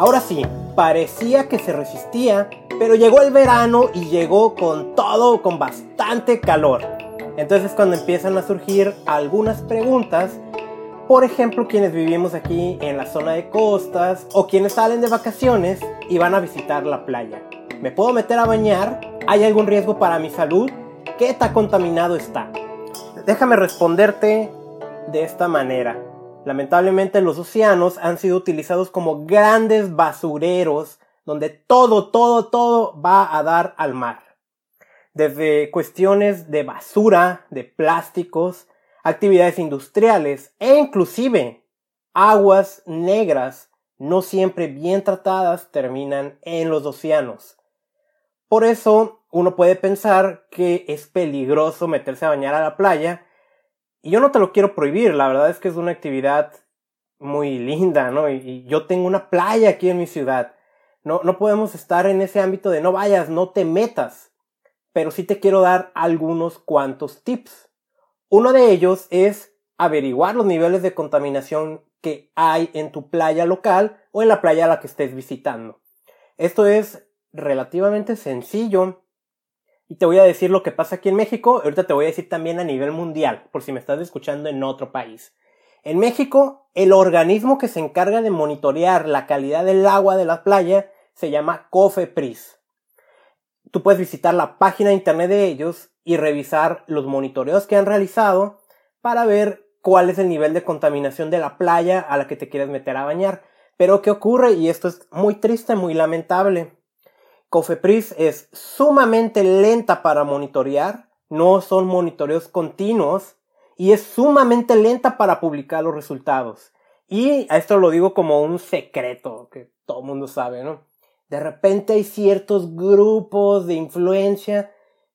Ahora sí, parecía que se resistía, pero llegó el verano y llegó con todo, con bastante calor. Entonces cuando empiezan a surgir algunas preguntas, por ejemplo, quienes vivimos aquí en la zona de costas o quienes salen de vacaciones y van a visitar la playa. ¿Me puedo meter a bañar? ¿Hay algún riesgo para mi salud? ¿Qué tan contaminado está? Déjame responderte de esta manera. Lamentablemente los océanos han sido utilizados como grandes basureros donde todo, todo, todo va a dar al mar. Desde cuestiones de basura, de plásticos, actividades industriales e inclusive aguas negras no siempre bien tratadas terminan en los océanos. Por eso uno puede pensar que es peligroso meterse a bañar a la playa y yo no te lo quiero prohibir, la verdad es que es una actividad muy linda, ¿no? Y, yo tengo una playa aquí en mi ciudad. No, no podemos estar en ese ámbito de no vayas, no te metas. Pero sí te quiero dar algunos cuantos tips. Uno de ellos es averiguar los niveles de contaminación que hay en tu playa local o en la playa a la que estés visitando. Esto es relativamente sencillo y te voy a decir lo que pasa aquí en México. Ahorita te voy a decir también a nivel mundial, por si me estás escuchando en otro país. En México, el organismo que se encarga de monitorear la calidad del agua de la playa se llama COFEPRIS. Tú puedes visitar la página de internet de ellos y revisar los monitoreos que han realizado para ver cuál es el nivel de contaminación de la playa a la que te quieres meter a bañar. Pero ¿qué ocurre? Y esto es muy triste, muy lamentable. Cofepris es sumamente lenta para monitorear, no son monitoreos continuos y es sumamente lenta para publicar los resultados. Y a esto lo digo como un secreto que todo el mundo sabe, ¿no? De repente hay ciertos grupos de influencia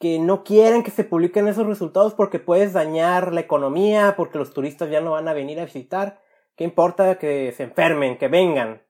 que no quieren que se publiquen esos resultados porque puedes dañar la economía, porque los turistas ya no van a venir a visitar. ¿Qué importa que se enfermen, que vengan?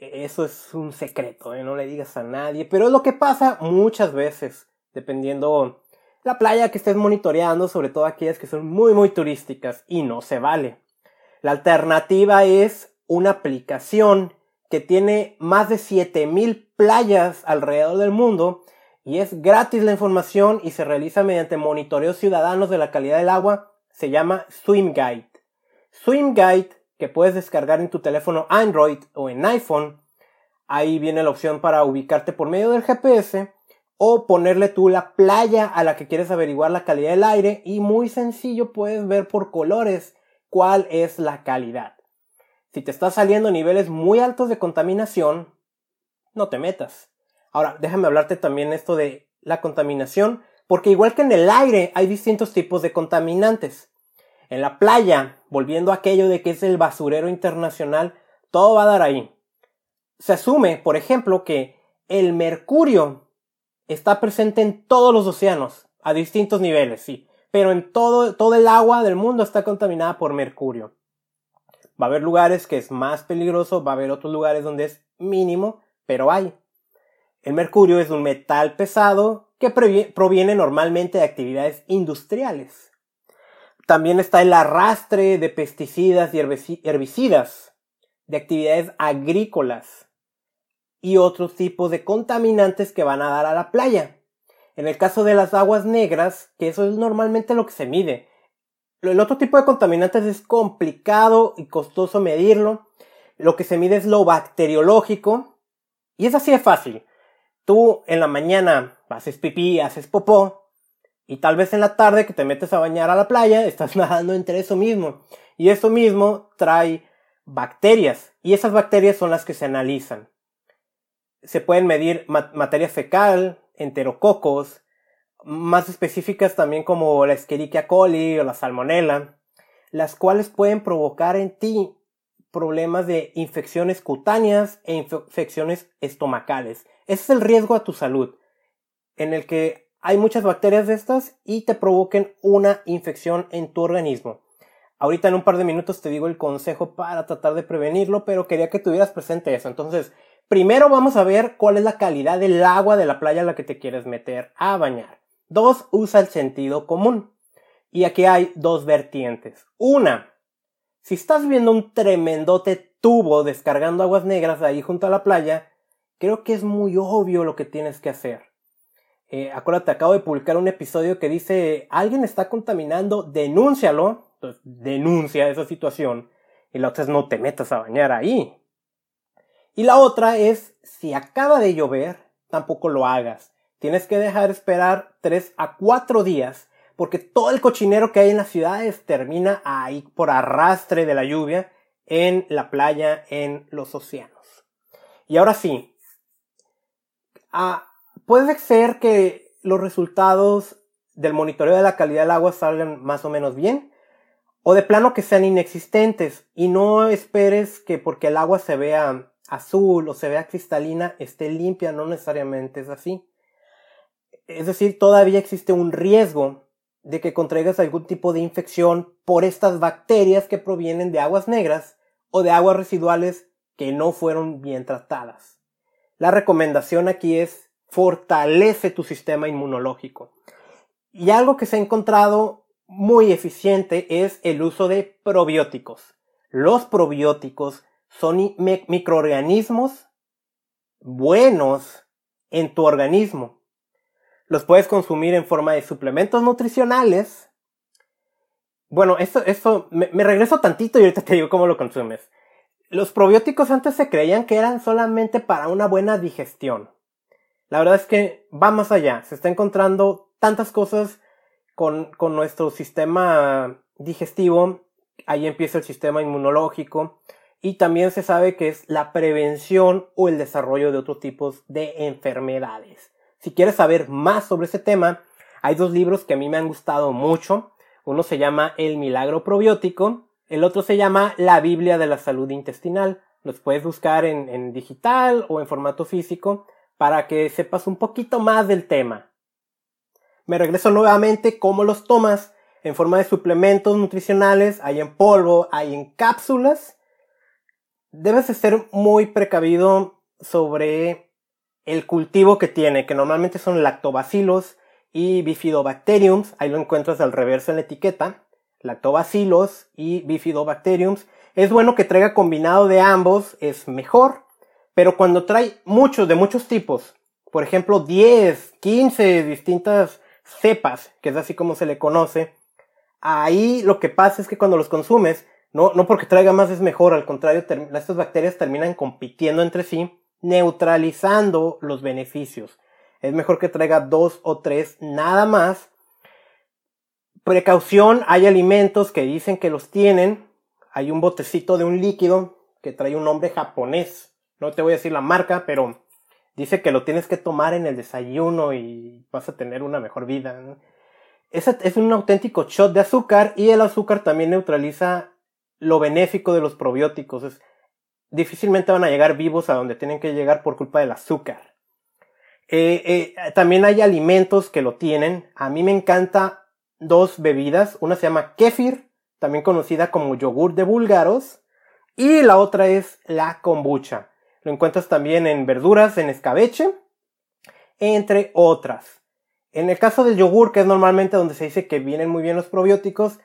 Eso es un secreto, ¿eh? no le digas a nadie. Pero es lo que pasa muchas veces, dependiendo la playa que estés monitoreando, sobre todo aquellas que son muy, muy turísticas, y no se vale. La alternativa es una aplicación que tiene más de 7000 playas alrededor del mundo y es gratis la información y se realiza mediante monitoreos ciudadanos de la calidad del agua. Se llama SwimGuide. SwimGuide que puedes descargar en tu teléfono Android o en iPhone. Ahí viene la opción para ubicarte por medio del GPS o ponerle tú la playa a la que quieres averiguar la calidad del aire y muy sencillo puedes ver por colores cuál es la calidad. Si te está saliendo niveles muy altos de contaminación, no te metas. Ahora, déjame hablarte también esto de la contaminación, porque igual que en el aire hay distintos tipos de contaminantes. En la playa, volviendo a aquello de que es el basurero internacional, todo va a dar ahí. Se asume, por ejemplo, que el mercurio está presente en todos los océanos, a distintos niveles, sí, pero en todo, todo el agua del mundo está contaminada por mercurio. Va a haber lugares que es más peligroso, va a haber otros lugares donde es mínimo, pero hay. El mercurio es un metal pesado que proviene normalmente de actividades industriales. También está el arrastre de pesticidas y herbicidas, de actividades agrícolas y otros tipos de contaminantes que van a dar a la playa. En el caso de las aguas negras, que eso es normalmente lo que se mide. El otro tipo de contaminantes es complicado y costoso medirlo. Lo que se mide es lo bacteriológico. Y es así de fácil. Tú en la mañana haces pipí, haces popó, y tal vez en la tarde que te metes a bañar a la playa, estás nadando entre eso mismo. Y eso mismo trae bacterias. Y esas bacterias son las que se analizan. Se pueden medir materia fecal, enterococos, más específicas también como la Escherichia coli o la Salmonella, las cuales pueden provocar en ti problemas de infecciones cutáneas e infecciones estomacales. Ese es el riesgo a tu salud, en el que hay muchas bacterias de estas y te provoquen una infección en tu organismo. Ahorita en un par de minutos te digo el consejo para tratar de prevenirlo, pero quería que tuvieras presente eso. Entonces, primero vamos a ver cuál es la calidad del agua de la playa a la que te quieres meter a bañar. Dos, usa el sentido común. Y aquí hay dos vertientes. Una, Si estás viendo un tremendote tubo descargando aguas negras ahí junto a la playa, creo que es muy obvio lo que tienes que hacer. Eh, acuérdate, acabo de publicar un episodio que dice, alguien está contaminando, denúncialo. Entonces, denuncia esa situación. Y la otra es, no te metas a bañar ahí. Y la otra es, si acaba de llover, tampoco lo hagas. Tienes que dejar esperar 3 a 4 días, porque todo el cochinero que hay en las ciudades termina ahí por arrastre de la lluvia en la playa, en los océanos. Y ahora sí, ah, puede ser que los resultados del monitoreo de la calidad del agua salgan más o menos bien, o de plano que sean inexistentes, y no esperes que porque el agua se vea azul o se vea cristalina esté limpia, no necesariamente es así. Es decir, todavía existe un riesgo de que contraigas algún tipo de infección por estas bacterias que provienen de aguas negras o de aguas residuales que no fueron bien tratadas. La recomendación aquí es fortalece tu sistema inmunológico. Y algo que se ha encontrado muy eficiente es el uso de probióticos. Los probióticos son microorganismos buenos en tu organismo. Los puedes consumir en forma de suplementos nutricionales bueno, esto, esto, me, regreso tantito y ahorita te digo cómo lo consumes. Los probióticos antes se creían que eran solamente para una buena digestión. La verdad es que va más allá. Se está encontrando tantas cosas con, con nuestro sistema digestivo. Ahí empieza el sistema inmunológico. Y también se sabe que es la prevención o el desarrollo de otros tipos de enfermedades. Si quieres saber más sobre ese tema, hay dos libros que a mí me han gustado mucho. Uno se llama El Milagro Probiótico, el otro se llama La Biblia de la Salud Intestinal. Los puedes buscar en, digital o en formato físico para que sepas un poquito más del tema. Me regreso nuevamente cómo los tomas en forma de suplementos nutricionales, hay en polvo, hay en cápsulas. Debes ser muy precavido sobre el cultivo que tiene, que normalmente son lactobacilos y Bifidobacteriums, ahí lo encuentras al reverso en la etiqueta, lactobacillus y Bifidobacteriums. Es bueno que traiga combinado de ambos, es mejor, pero cuando trae muchos de muchos tipos, por ejemplo 10, 15 distintas cepas, que es así como se le conoce, ahí lo que pasa es que cuando los consumes, no, no porque traiga más es mejor, al contrario, estas bacterias terminan compitiendo entre sí, neutralizando los beneficios. Es mejor que traiga dos o tres nada más. Precaución, hay alimentos que dicen que los tienen. Hay un botecito de un líquido que trae un nombre japonés. No te voy a decir la marca, pero dice que lo tienes que tomar en el desayuno y vas a tener una mejor vida. Es, es un auténtico shot de azúcar y el azúcar también neutraliza lo benéfico de los probióticos. difícilmente van a llegar vivos a donde tienen que llegar por culpa del azúcar. Eh, eh, también hay alimentos que lo tienen. A mí me encanta dos bebidas. Una se llama kefir, también conocida como yogur de búlgaros. Y la otra es la kombucha. Lo encuentras también en verduras, en escabeche, entre otras. En el caso del yogur, que es normalmente donde se dice que vienen muy bien los probióticos,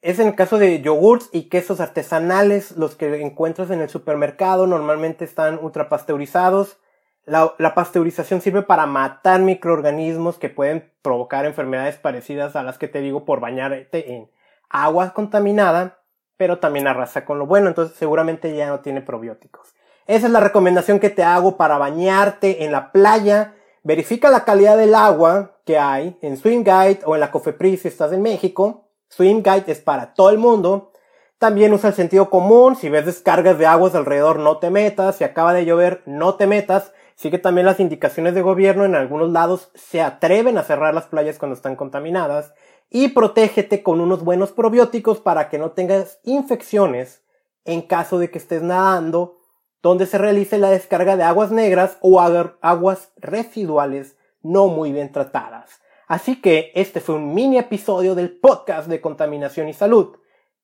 es en el caso de yogurts y quesos artesanales, los que encuentras en el supermercado, normalmente están ultrapasteurizados la, pasteurización sirve para matar microorganismos que pueden provocar enfermedades parecidas a las que te digo por bañarte en agua contaminada, pero también arrasa con lo bueno, entonces seguramente ya no tiene probióticos. Esa es la recomendación que te hago para bañarte en la playa. Verifica la calidad del agua que hay en Swim Guide o en la Cofepris si estás en México. Swim Guide es para todo el mundo. También usa el sentido común. Si ves descargas de aguas alrededor, no te metas. Si acaba de llover, no te metas. Sigue también las indicaciones de gobierno, en algunos lados se atreven a cerrar las playas cuando están contaminadas y protégete con unos buenos probióticos para que no tengas infecciones en caso de que estés nadando donde se realice la descarga de aguas negras o aguas residuales no muy bien tratadas. Así que este fue un mini episodio del podcast de contaminación y salud.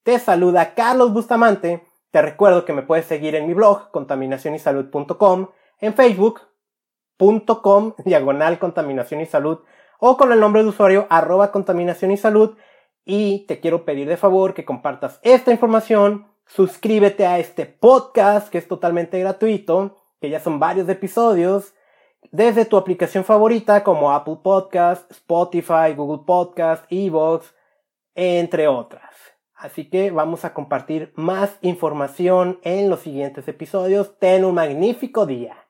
Te saluda Carlos Bustamante. Te recuerdo que me puedes seguir en mi blog contaminacionysalud.com en facebook.com diagonal contaminación y salud o con el nombre de usuario arroba contaminación y salud Y te quiero pedir de favor que compartas esta información, suscríbete a este podcast que es totalmente gratuito, que ya son varios episodios, desde tu aplicación favorita como Apple Podcast, Spotify, Google Podcast, Evox, entre otras. Así que vamos a compartir más información en los siguientes episodios. Ten un magnífico día.